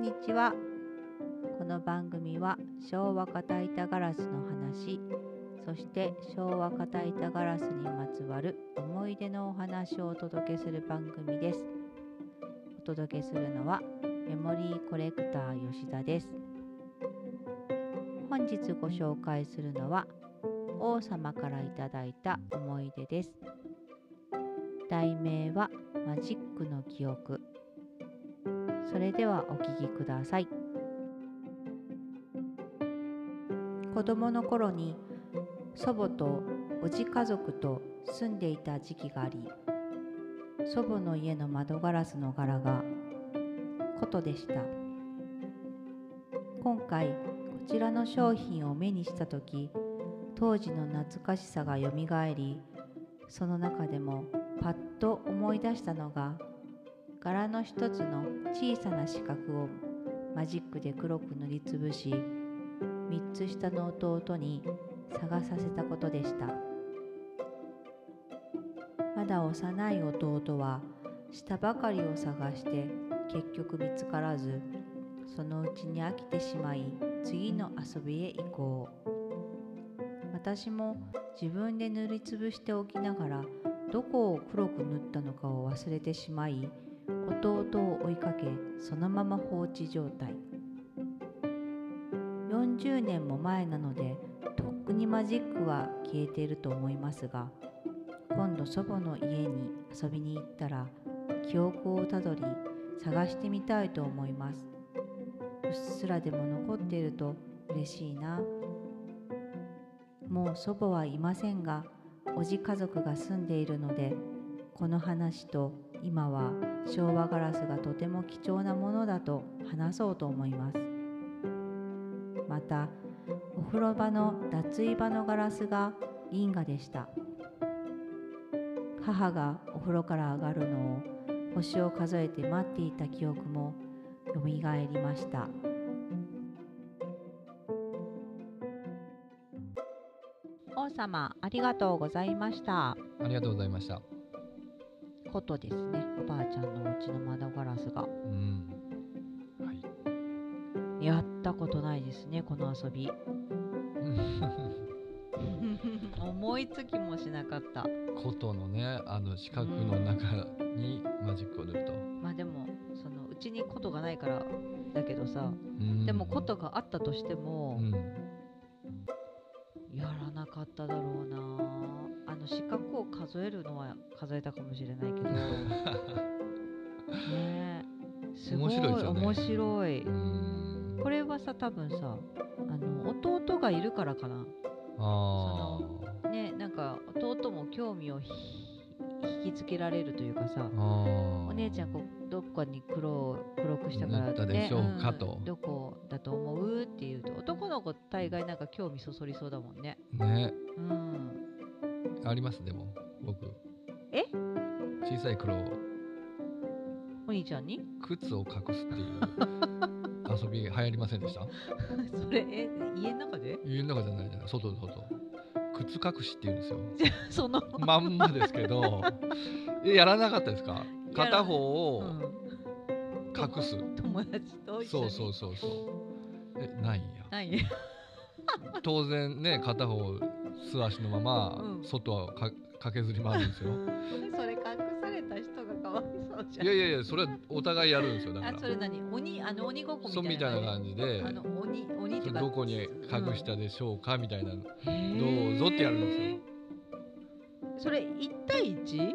んにちは。この番組は昭和片板ガラスの話そして昭和片板ガラスにまつわる思い出のお話をお届けする番組です。お届けするのはメモリーコレクター吉田です。本日ご紹介するのは王様からいただいた思い出です。題名はマジックの記憶。それではお聞きください。子供の頃に祖母とおじ家族と住んでいた時期があり祖母の家の窓ガラスの柄が琴でした。今回こちらの商品を目にした時当時の懐かしさがよみがえりその中でもパッと思い出したのが柄の一つの小さな四角をマジックで黒く塗りつぶし3つ下の弟に探させたことでした。まだ幼い弟は下ばかりを探して結局見つからずそのうちに飽きてしまい次の遊びへ行こう。私も自分で塗りつぶしておきながらどこを黒く塗ったのかを忘れてしまい弟を追いかけそのまま放置状態。40年も前なのでとっくにマジックは消えていると思いますが今度祖母の家に遊びに行ったら記憶をたどり探してみたいと思います。うっすらでも残っていると嬉しいな。もう祖母はいませんがおじ家族が住んでいるのでこの話と今は昭和ガラスがとても貴重なものだと話そうと思います。またお風呂場の脱衣場のガラスが銀河でした。母がお風呂から上がるのを星を数えて待っていた記憶もよみがえりました。王様ありがとうございました。ありがとうございました。ことですねおばあちゃんのお家の窓ガラスがうん。はい。やったことないですねこの遊び 思いつきもしなかった琴のね、あの四角の中にマジックを塗ると。まあでもそのうちに琴がないからだけどさうんでも琴があったとしてもうん。やらなかっただろうなあの四角を数えるのは数えたかもしれないけど。ね。えすごい面白いね面白い。うん。これはさ多分さあの弟がいるからかな。あねなんか弟も興味をひ引きつけられるというかさ。お姉ちゃんこうどっかに黒を黒くしたから塗ったでしょうんどこだと思う？っていうと男の子大概なんか興味そそりそうだもんね。ね、うんありますでも僕。え？小さい黒お兄ちゃんに？靴を隠すっていう遊び流行りませんでした？それえ家の中で？家の中じゃないじゃない、外外。靴隠しって言うんですよ。そのまんまですけど、えやらなかったですか？片方うをん隠す。友達とそうそうそうそう。え、ないんや。ない当然ね、片方素足のまま、うん外はか駆けずり回るんですよ。それ隠された人がかわいそうじゃんいやいやいや、それはお互いやるんですよ。だから。あそれ何？鬼あの鬼ごっこみたいな感じであ、の鬼鬼どこに隠したでしょうかみたいな、どどうぞってやるんですよ。それ一対一？1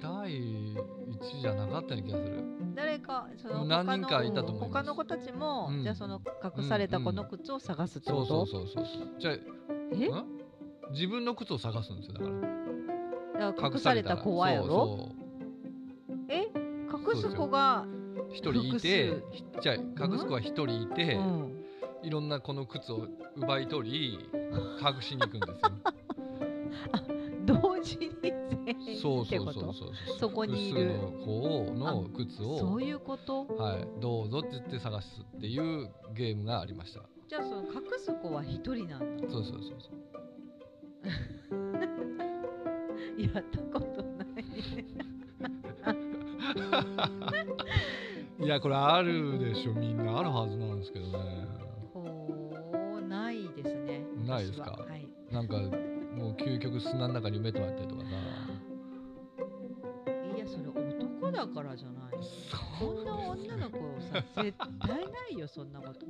対1じゃなかったような気がする。誰かその何人かいたと思い他の子たちも、うんじゃあその隠された子の靴を探すってそうこと、そうそうそう。じゃあ、え？ん？自分の靴を探すんですよ。だから。だから隠された子はやろ？え？隠す子が一人いて複ひじゃあ隠す子は一人いて、うん。いろんなこの靴を奪い取り隠しに行くんですよ。同時に全員そうそうそうそうそこにいる。複数の子の靴をそういうこと？はいどうぞって言って探すっていうゲームがありました。じゃあその隠す子は一人なんだ。そうそうそうそう。やったことない。い いやこれあるでしょ。みんなあるはずなんですけどね。ほうないですね。ないですか？私は。はい。なんかもう究極砂の中に埋めてもらったりとかさだからじゃないそんな女の子さ絶対ないよそんなこと。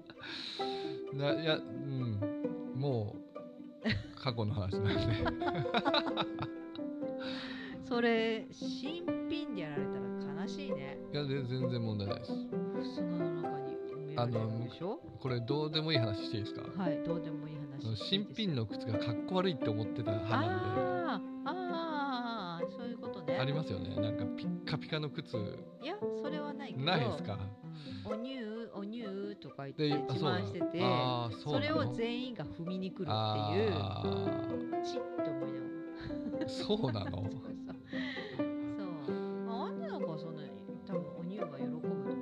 ないやうん。もう過去の話なんで。それ新品でやられたら悲しいね。いや全然問題ないです。砂の中に埋められるんでしょ？これどうでもいい話していいですか？はいどうでもいい話新品の靴がかっこ悪いって思ってた派なんあーあありますよね。なんかピッカピカの靴。いやそれはないけど。ないですか？うん。おニューおニューとか言ってで自慢しててそれを全員が踏みに来るっていう。あチッと思いながらーそうなの？そう。そう。まあ女の子はそんなに多分おニューが喜ぶと思うよ。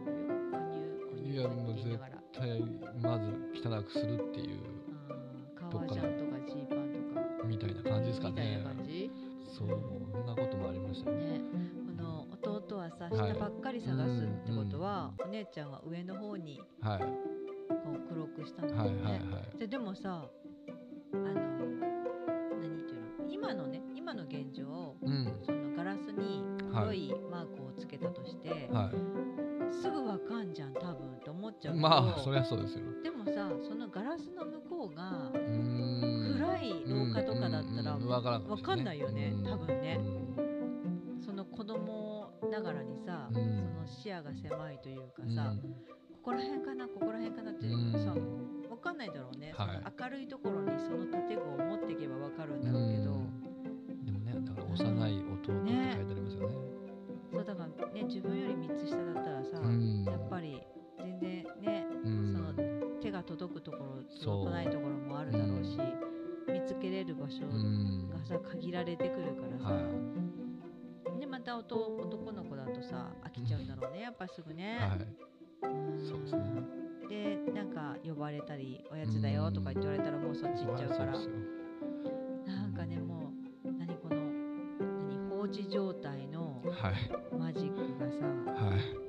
おニューおニューいやもういながら。絶対まず汚くするっていう。あー革ジャンとかジーパンとか。みたいな感じですかみたいねな感じそうそんなこともありましたね。ねこの弟はさはい。下ばっかり探すってことは、お姉ちゃんは上の方にはい。こう黒くしたんだよね、ででもさあの何ていうの今のね今の現状うん。そのガラスに黒いマークをつけたとして、はすぐわかんじゃん多分って思っちゃいうまあそりゃそうですよ。でもさそのガラスの向こうが暗い廊下とかだったらうんうんうん。わからんわかんないよねうん。多分ね。うん。その子供ながらにさ、うん。その視野が狭いというかさ、うん。ここら辺かなここら辺かなってうん。さわかんないだろうね、はい。明るいところにその建具を持っていけばわかるんだろうけど、うん。でもねだから幼い弟って書いてありますよね。そうだからね自分より3つ下だったらさ、うん。やっぱり全然ねうん。その手が届くところ届かないところもあるだろうし、見つけれる場所うん。がさ限られてくるからさ、はい。でまた男男の子だとさ飽きちゃうんだろうねやっぱすぐね。はい。うん。そうですね。でなんか呼ばれたりおやつだよとか言って言われたらもうそっち行っちゃうから。そうなんかねもう何この何放置状態のはい。マジックがさはい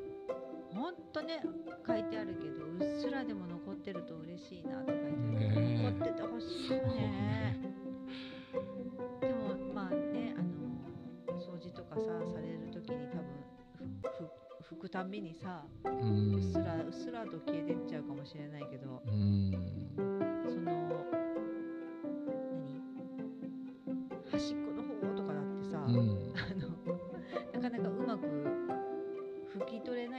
ね書いてあるけどうっすらでも残ってると嬉しいなって書いてあるけど、ねえ。残っててほしいよね。ね。でもまあねあの掃除とかさされる時に多分拭くたんびにさううんっすらうっすらと消えてっちゃうかもしれないけどうん。その何？端っこ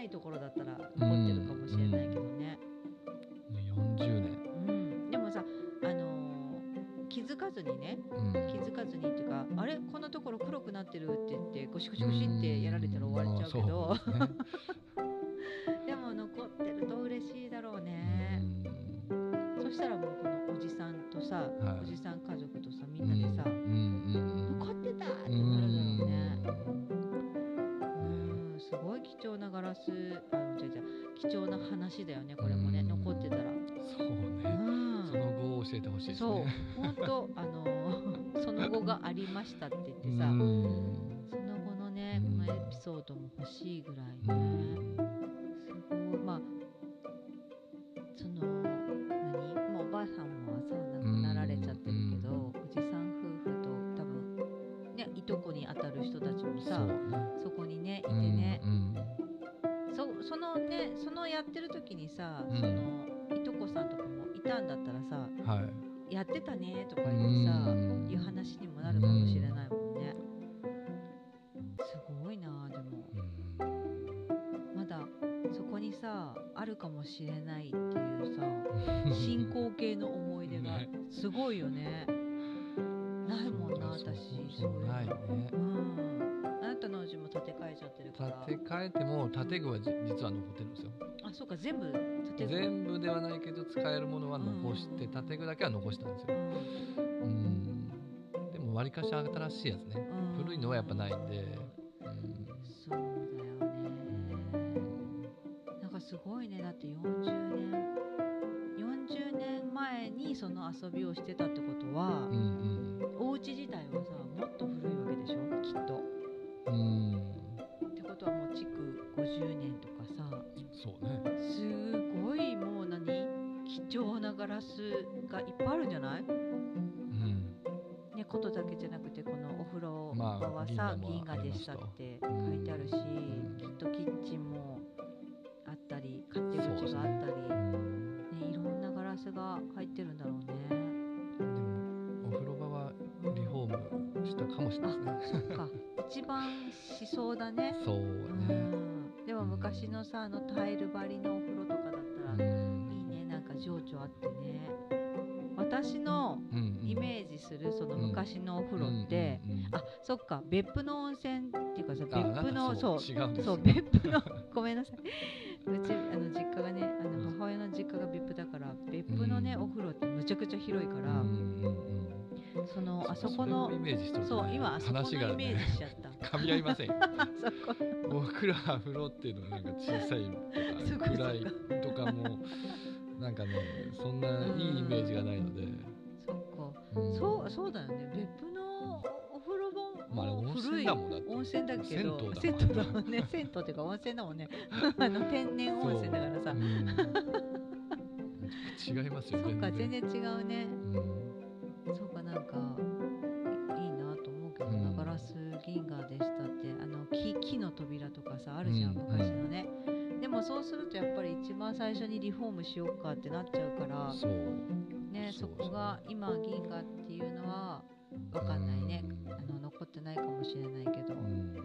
いところだったら残ってるかもしれないけどね、40年うん。でもさ、あのー気づかずにねうん。気づかずにっていうかあれ？こんなところ黒くなってるって言ってゴシゴシゴシってやられたら終われちゃうけど、うんラス、あの、じゃじゃ、貴重な話だよね、これもね、うん残ってたら。そううねんそ。の後を教えてほしいですそうね、本当、あのーその後がありましたって言ってさ、うんその後のね、うんこのエピソードも欲しいぐらいうんね。すごい、まあ。その、何、もうおばあさんもさ、亡くなられちゃってるけど、うんおじさん夫婦と多分。ね、いとこに当たる人たちもさそこにねいてね、うんそそそのやってる時にさ、うん。そのいとこさんとかもいたんだったらさうんはい。やってたねとか言ってさ、うん。いう話にもなるかもしれないもんね、すごいなあでも。うん。まだそこにさあるかもしれないっていうさ進行形の思い出が ね。すごいよね。ないもんな私。そうそうないね。うんあなたのうちも建て替えちゃってるから。建て替えても建具はじ実は残ってるんですよ。あそうか全部建て全部ではないけど使えるものは残してうん。建具だけは残したんですよ。うん。うん。でもわりかし新しいやつね。うん。古いのはやっぱないんで。うんそうだよね。なんかすごいね。だって40年40年前にその遊びをしてたってことはう、ん。お家自体はさもっと古いわけでしょ？きっとうん。ってことはもう築50年とかさそうね。すごいもう何貴重なガラスがいっぱいあるんじゃない、うんね、ことだけじゃなくてこのお風呂場はさ、まあ、銀河でしたって書いてあるし、うん、きっとキッチンもあったり勝手口があったり、ね、ね、いろんなガラスが入ってるんだろうね。でもお風呂場はリフォームしたかもしれないですね。一番しそうだね。そううねん、でも昔のさあのタイル張りのお風呂とかだったら、うん。いいね。なんか情緒あってね。私のイメージするその昔のお風呂って、あそっか。別府の温泉っていうかさあ別府のそうそう別府のごめんなさい。うちあの実家がねあの母親の実家が別府だから別府のね、うん。お風呂ってむちゃくちゃ広いから、うんうんうんそのあそこのそう今あそこの話がイメーねジしちゃった。噛み合いません。あ そこ。僕ら風呂っていうのはなんか小さいとか暗いとかも なんかねそんないいイメージがないので、そっか、うん。そうそうだよね。別府のお風呂場まああれ温も古い泉だもんだって。温泉だけど。銭湯だもん。ね。銭湯っていうか温泉だもんね。あの天然温泉だからさ。う。ん違いますよそっか全然然違うね。うんなんかいいいなと思うけどな、うん。ガラス銀河でしたってあの木木の扉とかさあるじゃん、うん昔のね。でもそうするとやっぱり一番最初にリフォームしようかってなっちゃうからねそこが今銀河っていうのはわかんないね。うん。あの残ってないかもしれないけど。ううん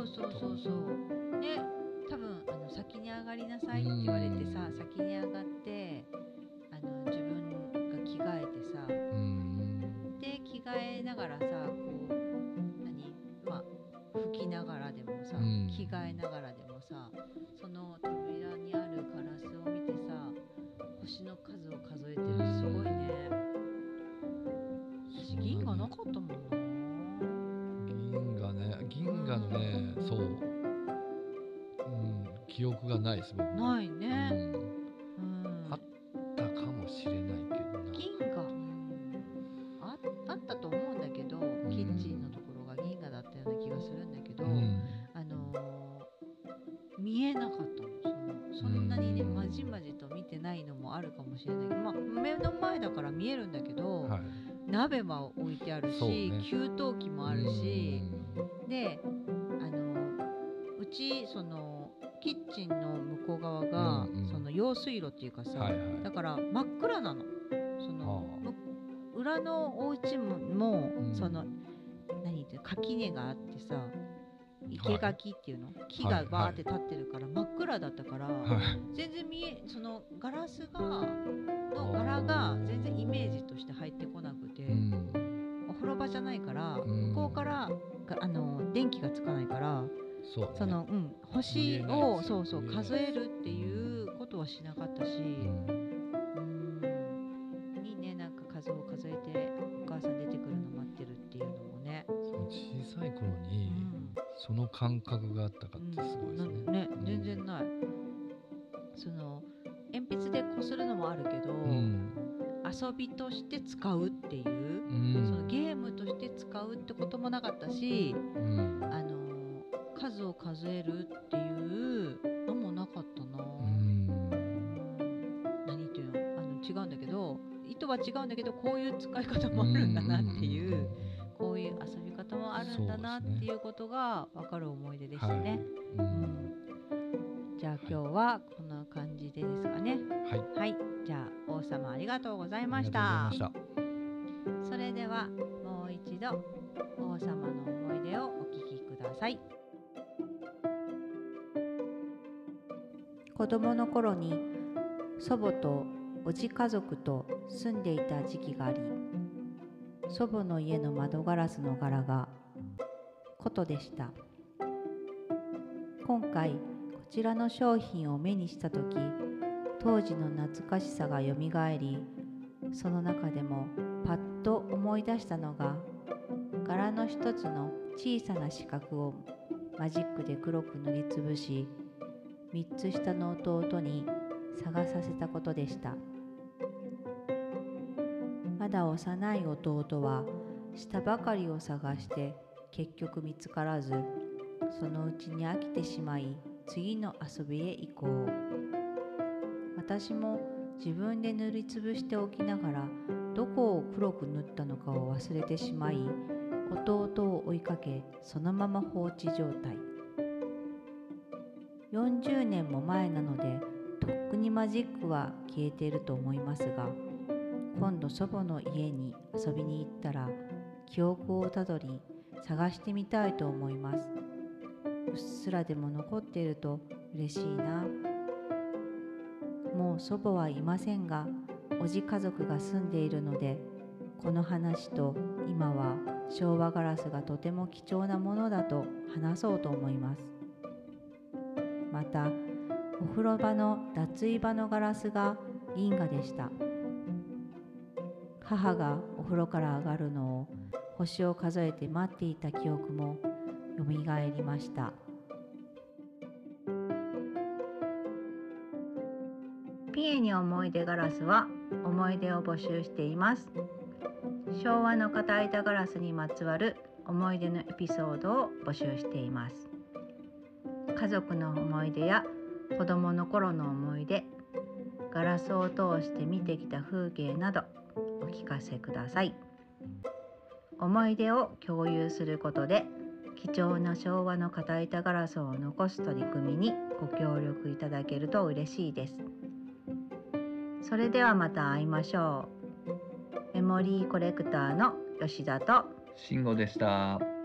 そうそうそうそう。ね、多分あの先に上がりなさいって言われてさ、うん先に上がってあの自分が着替えてさ、うん。で着替えながらさ、こう何？まあ吹きながらでもさ、うん。着替えながらでもさ、記憶がないです僕も。ないね。うん。うん。あったかもしれないけどな。銀河、ああったと思うんだけど、キッチンのところが銀河だったような気がするんだけど、うん。あのー見えなかったの。そのそんなにねうん。まじまじと見てないのもあるかもしれないけど、まあ、目の前だから見えるんだけど、はい。鍋も置いてあるし、ね。給湯器もあるし、であのうちそのキッチンの向こう側が、うんうん。その用水路っていうかさ、はいはい。だから真っ暗なの。その裏のお家もも、うん。その何って垣根があってさ生垣っていうの、木がバーって立ってるから、真っ暗だったから、はい。全然見えそのガラスがの柄が全然イメージとして入ってこなくて、うん。お風呂場じゃないから、ん。向こうからがあの電気がつかないからそうね。その、うん、見星をそうそう数えるっていうことはしなかったし、うん。うん。いいねなんか数を数えてお母さん出てくるの待ってるっていうのもね。その小さい頃うにん。その感覚があったかってすごいですね。うん。全然ない。その鉛筆でこするのもあるけど、うん。遊びとして使うっていう、うん。そのゲームとして使うってこともなかったし、うん。あの数を数えるっていうのもなかったな。うん。何ていう？のあの違うんだけど意図は違うんだけどこういう使い方もあるんだなっていう、こういう遊び方もあるんだなっていうことが分かる思い出でしたね。ううん。んじゃあ今日はこんな感じでですかね。はい。はい、じゃあ王様ありがとうございましあたりがとうございました。それではもう一度王様の思い出をお聞きください。子供の頃に祖母とおじ家族と住んでいた時期があり祖母の家の窓ガラスの柄が琴でした。今回こちらの商品を目にした時当時の懐かしさがよみがえりその中でもパッと思い出したのが柄の一つの小さな四角をマジックで黒く塗りつぶし3つ下の弟に探させたことでした。まだ幼い弟は下ばかりを探して結局見つからずそのうちに飽きてしまい次の遊びへ行こう。私も自分で塗りつぶしておきながらどこを黒く塗ったのかを忘れてしまい弟を追いかけそのまま放置状態。40年も前なのでとっくにマジックは消えていると思いますが今度祖母の家に遊びに行ったら記憶をたどり探してみたいと思います。うっすらでも残っていると嬉しいな。もう祖母はいませんがおじ家族が住んでいるのでこの話と今は昭和ガラスがとても貴重なものだと話そうと思います。またお風呂場の脱衣場のガラスが銀河でした。母がお風呂から上がるのを星を数えて待っていた記憶もよみがえりました。ピエに思い出ガラスは思い出を募集しています。昭和の片板ガラスにまつわる思い出のエピソードを募集しています。家族の思い出や子供の頃の思い出ガラスを通して見てきた風景などお聞かせください。思い出を共有することで貴重な昭和の片板ガラスを残す取り組みにご協力いただけると嬉しいです。それではまた会いましょう。メモリーコレクターの吉田と慎吾でした。